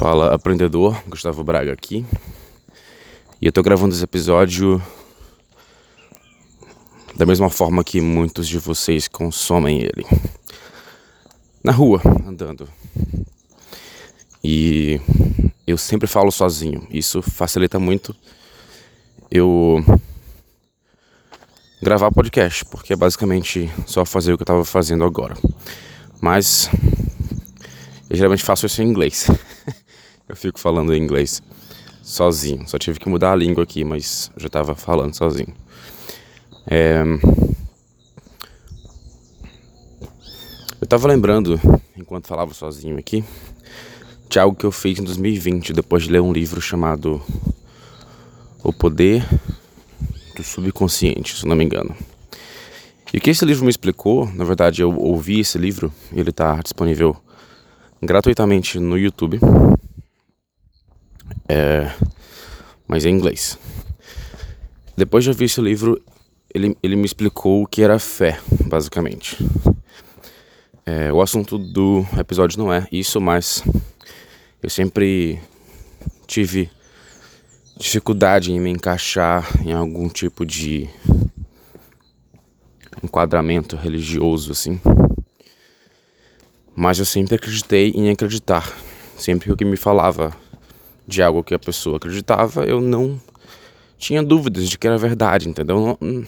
Fala aprendedor, Gustavo Braga aqui. E eu tô gravando esse episódio da mesma forma que muitos de vocês consomem ele. Na rua, andando. E eu sempre falo sozinho. Isso facilita muito eu gravar podcast, porque é basicamente só fazer o que eu tava fazendo agora. Mas eu geralmente faço isso em inglês. eu fico falando inglês sozinho. Só tive que mudar a língua aqui, mas já estava falando sozinho. É... Eu estava lembrando, enquanto falava sozinho aqui, de algo que eu fiz em 2020, depois de ler um livro chamado O Poder do Subconsciente, se não me engano. E o que esse livro me explicou, na verdade eu ouvi esse livro, ele está disponível gratuitamente no YouTube. É, mas em inglês. Depois de ouvir esse livro, ele, ele me explicou o que era fé, basicamente. É, o assunto do episódio não é isso, mas eu sempre tive dificuldade em me encaixar em algum tipo de enquadramento religioso, assim. Mas eu sempre acreditei em acreditar. Sempre que me falava de algo que a pessoa acreditava, eu não tinha dúvidas de que era verdade, entendeu? Não,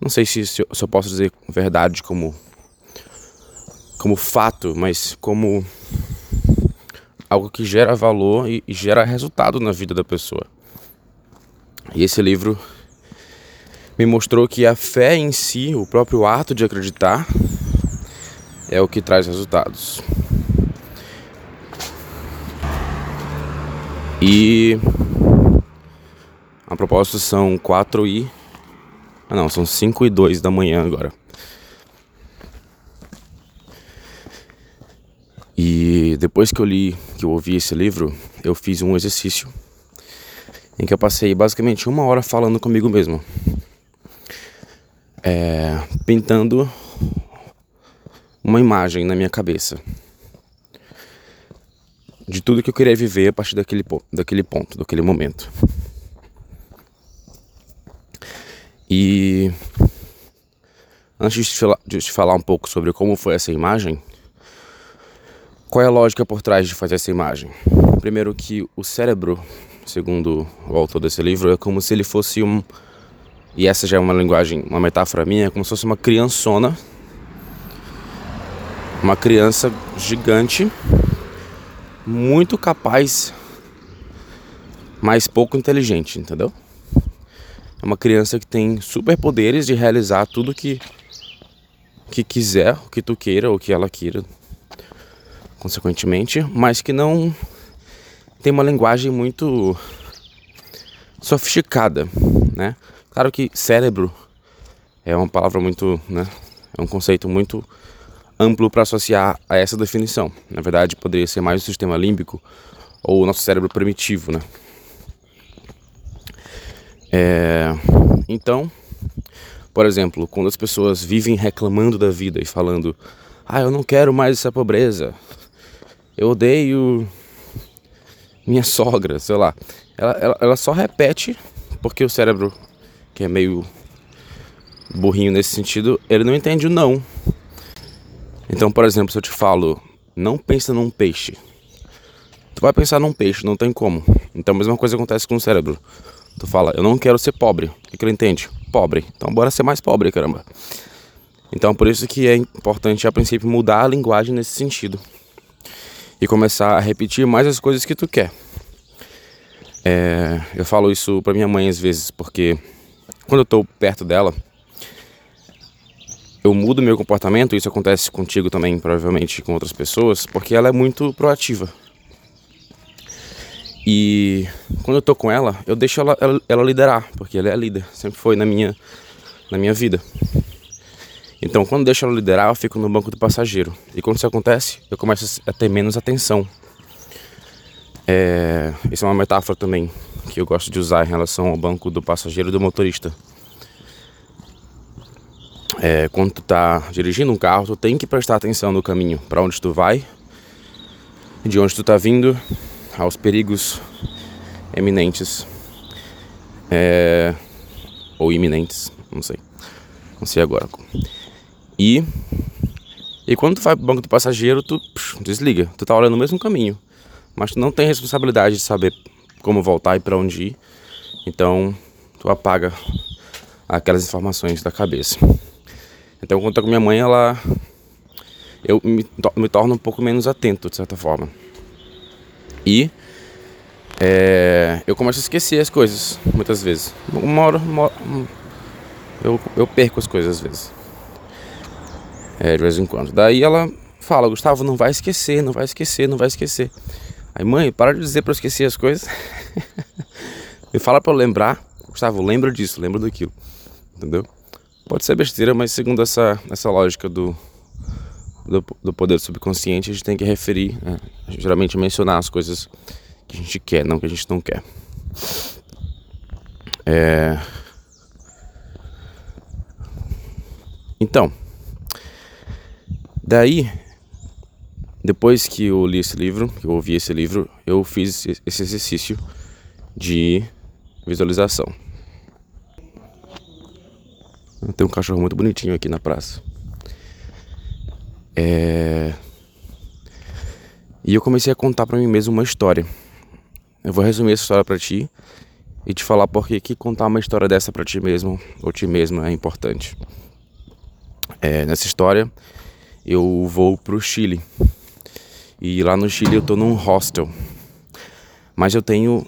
não sei se, se, eu, se eu posso dizer verdade como como fato, mas como algo que gera valor e, e gera resultado na vida da pessoa. E esse livro me mostrou que a fé em si, o próprio ato de acreditar, é o que traz resultados. E a propósito são 4 e. Ah não, são 5 e 2 da manhã agora. E depois que eu li, que eu ouvi esse livro, eu fiz um exercício em que eu passei basicamente uma hora falando comigo mesmo. É, pintando uma imagem na minha cabeça de tudo que eu queria viver a partir daquele, daquele ponto, daquele momento. E antes de, falar, de falar um pouco sobre como foi essa imagem, qual é a lógica por trás de fazer essa imagem? Primeiro que o cérebro, segundo o autor desse livro, é como se ele fosse um e essa já é uma linguagem, uma metáfora minha, é como se fosse uma criançona uma criança gigante, muito capaz, mas pouco inteligente, entendeu? É uma criança que tem superpoderes de realizar tudo que que quiser, o que tu queira, ou que ela queira, consequentemente, mas que não tem uma linguagem muito sofisticada, né? Claro que cérebro é uma palavra muito, né? É um conceito muito amplo para associar a essa definição. Na verdade, poderia ser mais o sistema límbico ou o nosso cérebro primitivo, né? É... Então, por exemplo, quando as pessoas vivem reclamando da vida e falando: "Ah, eu não quero mais essa pobreza. Eu odeio minha sogra", sei lá. Ela, ela, ela só repete porque o cérebro, que é meio burrinho nesse sentido, ele não entende o não. Então, por exemplo, se eu te falo, não pensa num peixe. Tu vai pensar num peixe, não tem como. Então a mesma coisa acontece com o cérebro. Tu fala, eu não quero ser pobre. O que, ele entende? Pobre. Então bora ser mais pobre, caramba. Então por isso que é importante a princípio mudar a linguagem nesse sentido. E começar a repetir mais as coisas que tu quer. É, eu falo isso pra minha mãe às vezes, porque quando eu tô perto dela, eu mudo meu comportamento, isso acontece contigo também, provavelmente com outras pessoas, porque ela é muito proativa. E quando eu tô com ela, eu deixo ela, ela, ela, liderar, porque ela é a líder, sempre foi na minha, na minha vida. Então, quando deixo ela liderar, eu fico no banco do passageiro. E quando isso acontece, eu começo a ter menos atenção. É, isso é uma metáfora também que eu gosto de usar em relação ao banco do passageiro e do motorista é, quando tu tá dirigindo um carro, tu tem que prestar atenção no caminho, para onde tu vai de onde tu tá vindo, aos perigos eminentes é, ou iminentes, não sei, não sei agora. E e quando tu vai pro banco do passageiro, tu psh, desliga, tu tá olhando o mesmo caminho, mas tu não tem responsabilidade de saber como voltar e para onde ir. Então, tu apaga aquelas informações da cabeça. Então, quando eu tô com minha mãe, ela eu me, me torno um pouco menos atento, de certa forma. E é, eu começo a esquecer as coisas, muitas vezes. Uma hora, uma hora eu, eu perco as coisas às vezes. É, de vez em quando. Daí ela fala, Gustavo, não vai esquecer, não vai esquecer, não vai esquecer. Aí, mãe, para de dizer para eu esquecer as coisas. Me fala para eu lembrar. Gustavo, lembra disso, lembra daquilo. Entendeu? Pode ser besteira, mas segundo essa, essa lógica do, do, do poder subconsciente, a gente tem que referir, né? geralmente mencionar as coisas que a gente quer, não que a gente não quer. É... Então, daí, depois que eu li esse livro, que eu ouvi esse livro, eu fiz esse exercício de visualização. Tem um cachorro muito bonitinho aqui na praça. É... E eu comecei a contar para mim mesmo uma história. Eu vou resumir essa história para ti e te falar por que contar uma história dessa para ti mesmo ou ti mesma é importante. É, nessa história, eu vou pro Chile. E lá no Chile eu tô num hostel. Mas eu tenho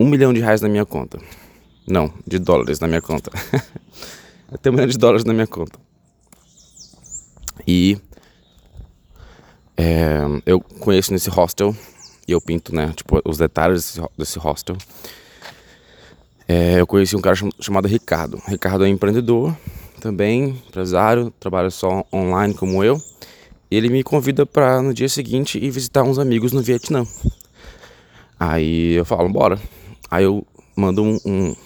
um milhão de reais na minha conta. Não, de dólares na minha conta. tenho um milhão de dólares na minha conta. E é, eu conheço nesse hostel e eu pinto, né, tipo, os detalhes desse, desse hostel. É, eu conheci um cara chamado Ricardo. Ricardo é empreendedor, também empresário, trabalha só online como eu. E ele me convida para no dia seguinte ir visitar uns amigos no Vietnã. Aí eu falo, bora. Aí eu mando um, um,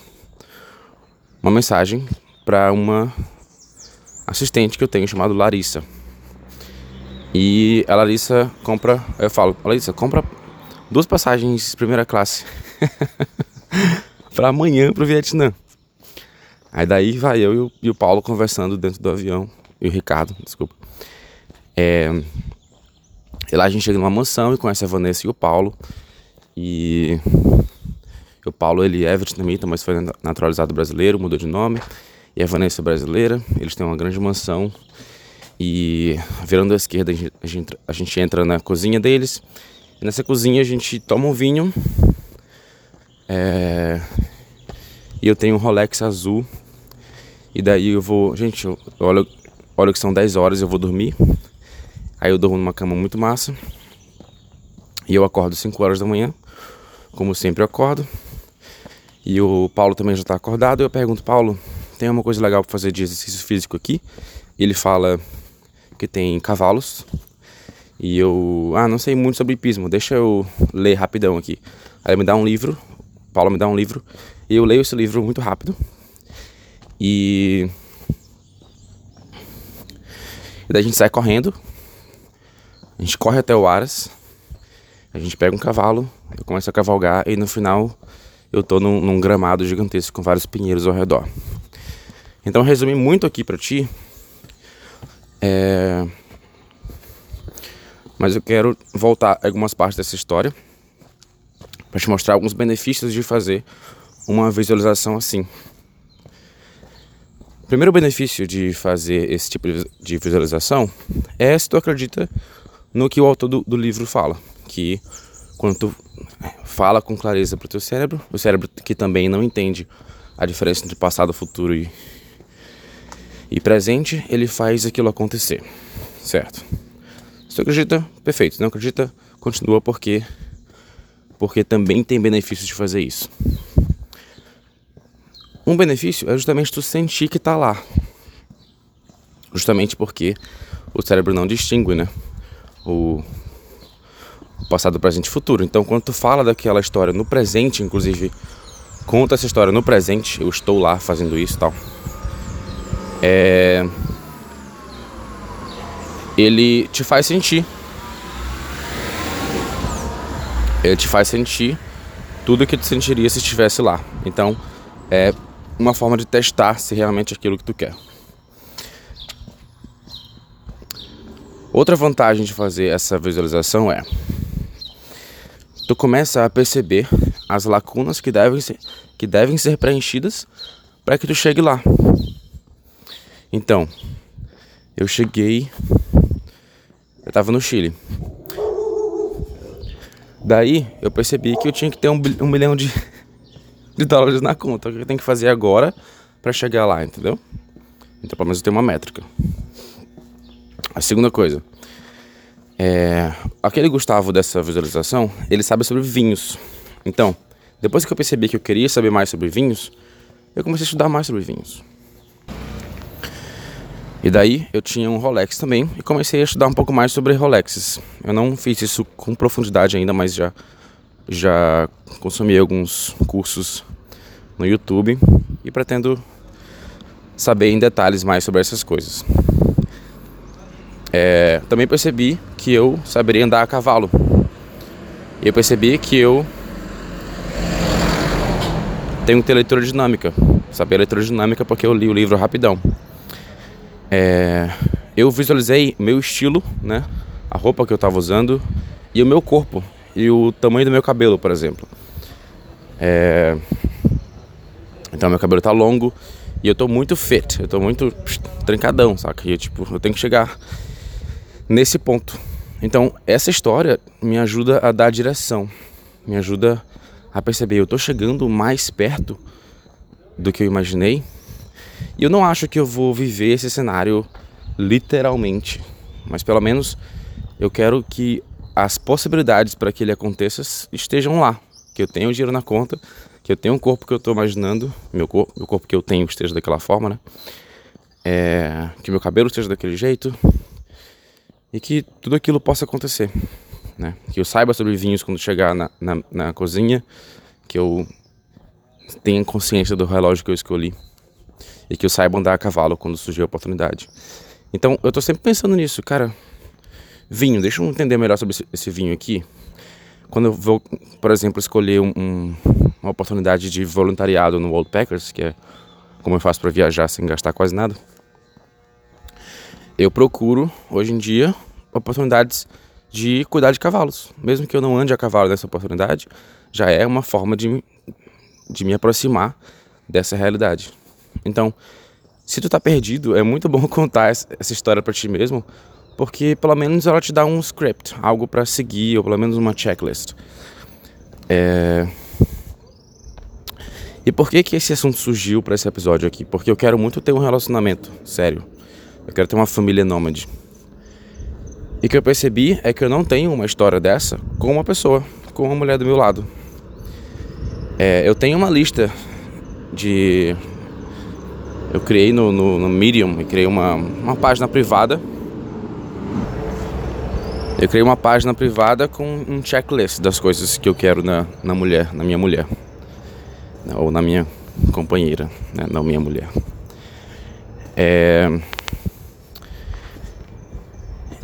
uma mensagem para uma assistente que eu tenho chamado Larissa. E a Larissa compra, eu falo, Larissa, compra duas passagens primeira classe para amanhã pro Vietnã. Aí daí vai eu e o, e o, Paulo conversando dentro do avião, e o Ricardo, desculpa. É, e lá a gente chega numa mansão e conhece a Vanessa e o Paulo. E o Paulo ele é vietnamita, mas foi naturalizado brasileiro, mudou de nome e a Vanessa é brasileira. Eles têm uma grande mansão. E virando à esquerda, a gente, a gente entra na cozinha deles. E nessa cozinha a gente toma um vinho. É... E eu tenho um Rolex azul. E daí eu vou. Gente, eu olho, olho que são 10 horas eu vou dormir. Aí eu durmo numa cama muito massa. E eu acordo 5 horas da manhã. Como sempre eu acordo. E o Paulo também já está acordado. Eu pergunto, Paulo, tem uma coisa legal para fazer de exercício físico aqui. Ele fala que tem cavalos. E eu, ah, não sei muito sobre hipismo, deixa eu ler rapidão aqui. Aí ele me dá um livro, Paulo me dá um livro, e eu leio esse livro muito rápido. E, e daí a gente sai correndo. A gente corre até o Aras. A gente pega um cavalo, eu começo a cavalgar e no final eu tô num, num gramado gigantesco com vários pinheiros ao redor. Então, resumir muito aqui para ti. É... Mas eu quero voltar algumas partes dessa história para te mostrar alguns benefícios de fazer uma visualização assim. O primeiro benefício de fazer esse tipo de visualização é se tu acredita no que o autor do, do livro fala, que quando tu fala com clareza para o teu cérebro, o cérebro que também não entende a diferença entre passado, futuro e e presente, ele faz aquilo acontecer, certo? Se você acredita, perfeito. Se não acredita, continua porque porque também tem benefícios de fazer isso. Um benefício é justamente tu sentir que tá lá. Justamente porque o cérebro não distingue, né? O passado, presente e futuro. Então, quando tu fala daquela história no presente, inclusive, conta essa história no presente, eu estou lá fazendo isso e tal é, ele te faz sentir ele te faz sentir tudo que tu sentiria se estivesse lá. Então, é uma forma de testar se realmente é aquilo que tu quer. Outra vantagem de fazer essa visualização é tu começa a perceber as lacunas que devem ser, que devem ser preenchidas para que tu chegue lá. Então, eu cheguei, eu estava no Chile. Daí eu percebi que eu tinha que ter um, um milhão de, de dólares na conta. O que eu tenho que fazer agora para chegar lá, entendeu? Então, pelo menos eu tenho uma métrica. A segunda coisa. É, aquele Gustavo dessa visualização, ele sabe sobre vinhos. Então, depois que eu percebi que eu queria saber mais sobre vinhos, eu comecei a estudar mais sobre vinhos. E daí eu tinha um Rolex também e comecei a estudar um pouco mais sobre Rolexes. Eu não fiz isso com profundidade ainda, mas já já consumi alguns cursos no YouTube e pretendo saber em detalhes mais sobre essas coisas. É, também percebi que eu saberia andar a cavalo. Eu percebi que eu tenho que ter leitura dinâmica. Saber leitura dinâmica porque eu li o livro rapidão. É, eu visualizei meu estilo, né? A roupa que eu estava usando e o meu corpo e o tamanho do meu cabelo, por exemplo. É, então meu cabelo tá longo e eu tô muito fit, eu tô muito trancadão, saca? E eu, tipo, eu tenho que chegar nesse ponto. Então, essa história me ajuda a dar direção, me ajuda a perceber, eu estou chegando mais perto do que eu imaginei. E eu não acho que eu vou viver esse cenário literalmente, mas pelo menos eu quero que as possibilidades para que ele aconteça estejam lá, que eu tenha o dinheiro na conta, que eu tenha um corpo que eu estou imaginando, meu corpo, o corpo que eu tenho esteja daquela forma, né? É, que meu cabelo esteja daquele jeito, e que tudo aquilo possa acontecer. Né? Que eu saiba sobre vinhos quando chegar na, na, na cozinha, que eu tenha consciência do relógio que eu escolhi e que eu saiba andar a cavalo quando surgir a oportunidade. Então eu tô sempre pensando nisso, cara. Vinho, deixa eu entender melhor sobre esse, esse vinho aqui. Quando eu vou, por exemplo, escolher um, um, uma oportunidade de voluntariado no World Packers, que é como eu faço para viajar sem gastar quase nada eu procuro, hoje em dia, oportunidades de cuidar de cavalos. Mesmo que eu não ande a cavalo nessa oportunidade, já é uma forma de, de me aproximar dessa realidade. Então, se tu tá perdido, é muito bom contar essa história para ti mesmo, porque pelo menos ela te dá um script, algo para seguir, ou pelo menos uma checklist. É... E por que que esse assunto surgiu para esse episódio aqui? Porque eu quero muito ter um relacionamento sério eu quero ter uma família nômade. E o que eu percebi é que eu não tenho uma história dessa com uma pessoa, com uma mulher do meu lado. É, eu tenho uma lista de. Eu criei no, no, no Medium, eu criei uma, uma página privada. Eu criei uma página privada com um checklist das coisas que eu quero na, na mulher, na minha mulher. Ou na minha companheira, né? não minha mulher. É,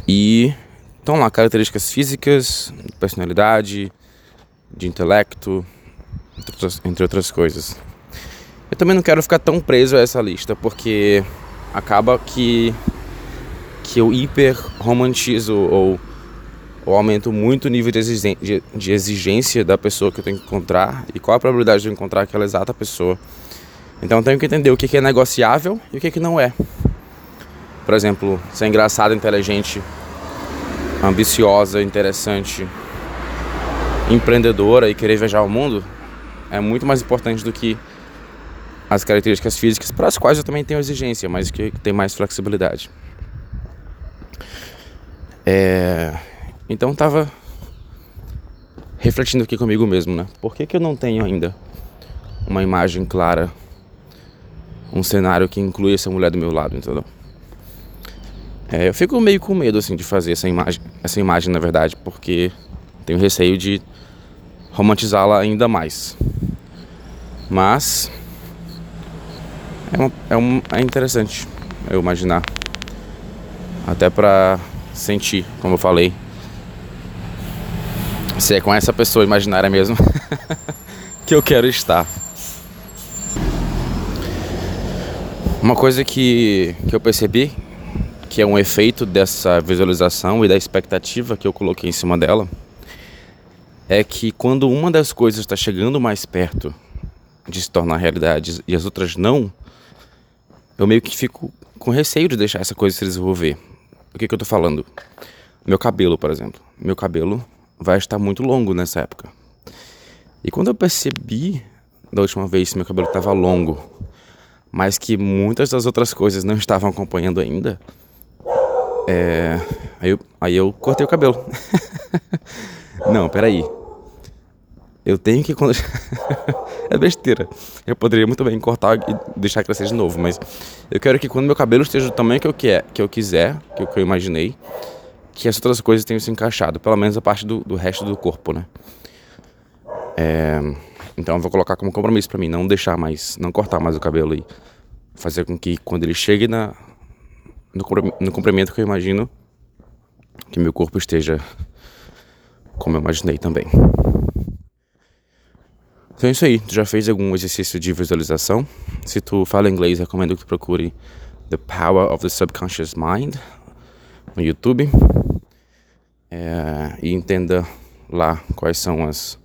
e estão lá características físicas, personalidade, de intelecto, entre outras coisas. Eu também não quero ficar tão preso a essa lista, porque acaba que, que eu hiper romantizo ou, ou aumento muito o nível de, de exigência da pessoa que eu tenho que encontrar e qual a probabilidade de eu encontrar aquela exata pessoa. Então eu tenho que entender o que é negociável e o que não é. Por exemplo, ser engraçado, inteligente, ambiciosa, interessante, empreendedora e querer viajar o mundo é muito mais importante do que as características físicas, para as quais eu também tenho exigência, mas que tem mais flexibilidade. É... Então estava refletindo aqui comigo mesmo, né? Por que, que eu não tenho ainda uma imagem clara, um cenário que inclui essa mulher do meu lado, entendeu? É, eu fico meio com medo assim de fazer essa imagem, essa imagem na verdade, porque tenho receio de romantizá-la ainda mais. Mas é, uma, é, um, é interessante eu imaginar, até para sentir, como eu falei, Se é com essa pessoa imaginária mesmo que eu quero estar. Uma coisa que, que eu percebi, que é um efeito dessa visualização e da expectativa que eu coloquei em cima dela, é que quando uma das coisas está chegando mais perto de se tornar realidade e as outras não, eu meio que fico com receio de deixar essa coisa se desenvolver. O que, que eu tô falando? Meu cabelo, por exemplo. Meu cabelo vai estar muito longo nessa época. E quando eu percebi da última vez que meu cabelo estava longo, mas que muitas das outras coisas não estavam acompanhando ainda, é... aí, eu, aí eu cortei o cabelo. não, peraí. Eu tenho que. é besteira. Eu poderia muito bem cortar e deixar crescer de novo, mas eu quero que quando meu cabelo esteja do tamanho que eu, quer, que eu quiser, que eu, que eu imaginei, que as outras coisas tenham se encaixado, pelo menos a parte do, do resto do corpo, né? É, então eu vou colocar como compromisso para mim, não deixar mais, não cortar mais o cabelo e fazer com que quando ele chegue na, no, comprimento que eu imagino, que meu corpo esteja como eu imaginei também. Então é isso aí, tu já fez algum exercício de visualização? Se tu fala inglês, recomendo que tu procure The Power of the Subconscious Mind no YouTube é, e entenda lá quais são as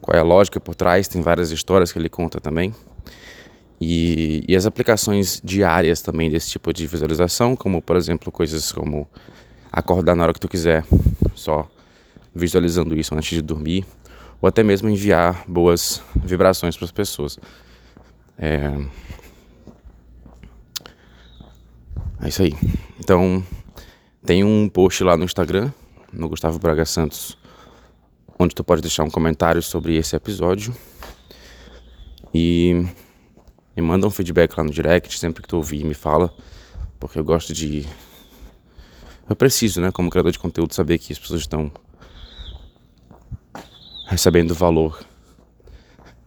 qual é a lógica por trás, tem várias histórias que ele conta também. E, e, as aplicações diárias também desse tipo de visualização, como por exemplo coisas como acordar na hora que tu quiser, só visualizando isso antes de dormir, ou até mesmo enviar boas vibrações para as pessoas. É... é isso aí. Então, tem um post lá no Instagram, no Gustavo Braga Santos, onde tu pode deixar um comentário sobre esse episódio. E me manda um feedback lá no direct, sempre que tu ouvir, me fala, porque eu gosto de. Eu preciso, né, como criador de conteúdo, saber que as pessoas estão recebendo o valor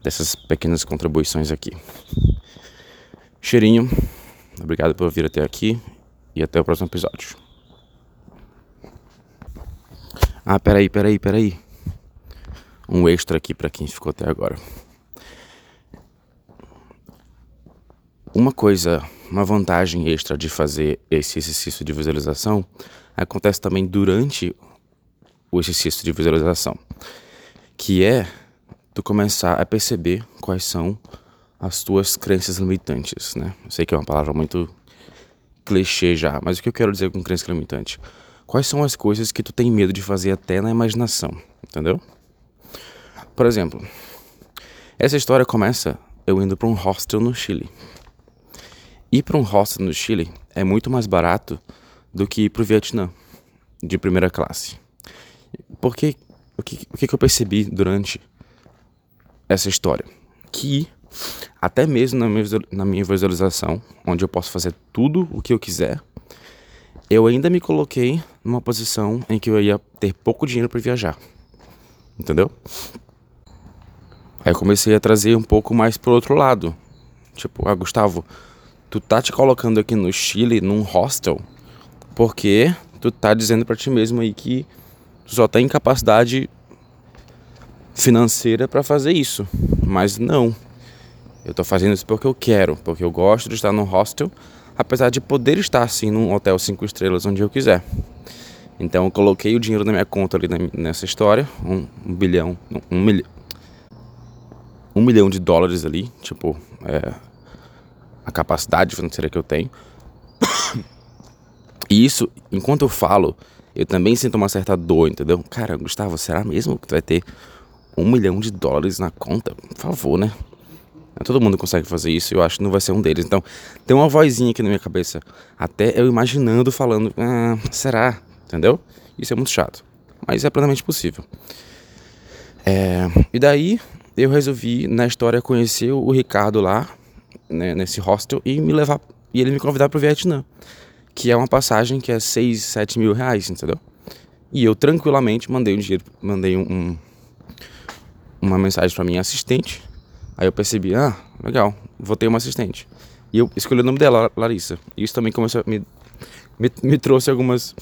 dessas pequenas contribuições aqui. Cheirinho, obrigado por vir até aqui e até o próximo episódio. Ah, peraí, peraí, peraí. Um extra aqui para quem ficou até agora. Uma coisa, uma vantagem extra de fazer esse exercício de visualização acontece também durante o exercício de visualização, que é tu começar a perceber quais são as tuas crenças limitantes, né? Eu sei que é uma palavra muito clichê já, mas o que eu quero dizer com crença limitante? Quais são as coisas que tu tem medo de fazer até na imaginação, entendeu? Por exemplo, essa história começa eu indo para um hostel no Chile. Ir para um hostel no Chile é muito mais barato do que ir para o Vietnã, de primeira classe. Porque o que, o que eu percebi durante essa história? Que até mesmo na minha, visualização, onde eu posso fazer tudo o que eu quiser, eu ainda me coloquei numa posição em que eu ia ter pouco dinheiro para viajar. Entendeu? Aí eu comecei a trazer um pouco mais pro outro lado. Tipo, ah, Gustavo, tu tá te colocando aqui no Chile num hostel porque tu tá dizendo para ti mesmo aí que tu só tem capacidade financeira para fazer isso. Mas não. Eu tô fazendo isso porque eu quero, porque eu gosto de estar num hostel apesar de poder estar assim num hotel cinco estrelas onde eu quiser. Então eu coloquei o dinheiro na minha conta ali nessa história, um, um bilhão, um, milhão, um milhão de dólares ali, tipo, é, a capacidade financeira que eu tenho. E isso, enquanto eu falo, eu também sinto uma certa dor, entendeu? Cara, Gustavo, será mesmo que tu vai ter um milhão de dólares na conta? Por favor, né? Todo mundo consegue fazer isso eu acho que não vai ser um deles. Então, tem uma vozinha aqui na minha cabeça. Até eu imaginando, falando, ah, será? Entendeu? Isso é muito chato. Mas é plenamente possível. É, e daí, eu resolvi, na história, conhecer o Ricardo lá, né, nesse hostel, e me levar. E ele me convidar para o Vietnã. Que é uma passagem que é 6, 7 mil reais, entendeu? E eu tranquilamente mandei um dinheiro, mandei um, um uma mensagem para minha assistente Aí eu percebi, ah, legal, vou ter uma assistente. E eu escolhi o nome dela, Larissa. Isso também começou a me, me, me trouxe algumas,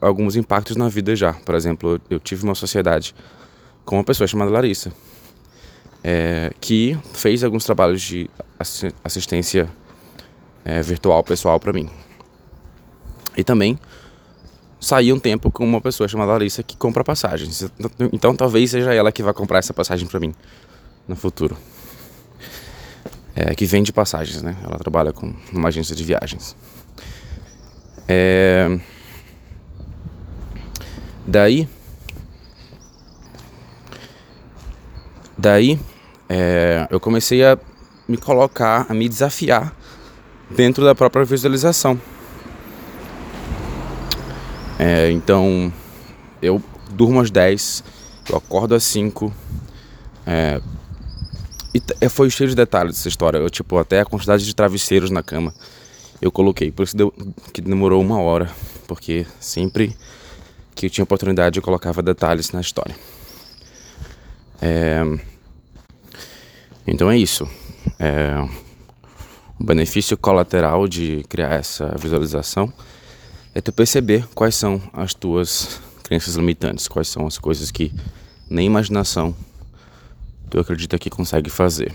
alguns impactos na vida já. Por exemplo, eu tive uma sociedade com uma pessoa chamada Larissa, é, que fez alguns trabalhos de assistência é, virtual pessoal para mim. E também saí um tempo com uma pessoa chamada Larissa que compra passagens. Então talvez seja ela que vai comprar essa passagem para mim no futuro. É, que vende passagens, né? Ela trabalha com uma agência de viagens. É... Daí. Daí é, eu comecei a me colocar, a me desafiar dentro da própria visualização. É, então, eu durmo às 10, eu acordo às 5. É, e é, foi cheio de detalhes essa história. Eu, tipo, até a quantidade de travesseiros na cama eu coloquei. Por isso deu, que demorou uma hora. Porque sempre que eu tinha oportunidade eu colocava detalhes na história. É, então é isso. É, o benefício colateral de criar essa visualização é tu perceber quais são as tuas crenças limitantes, quais são as coisas que nem imaginação tu acredita que consegue fazer.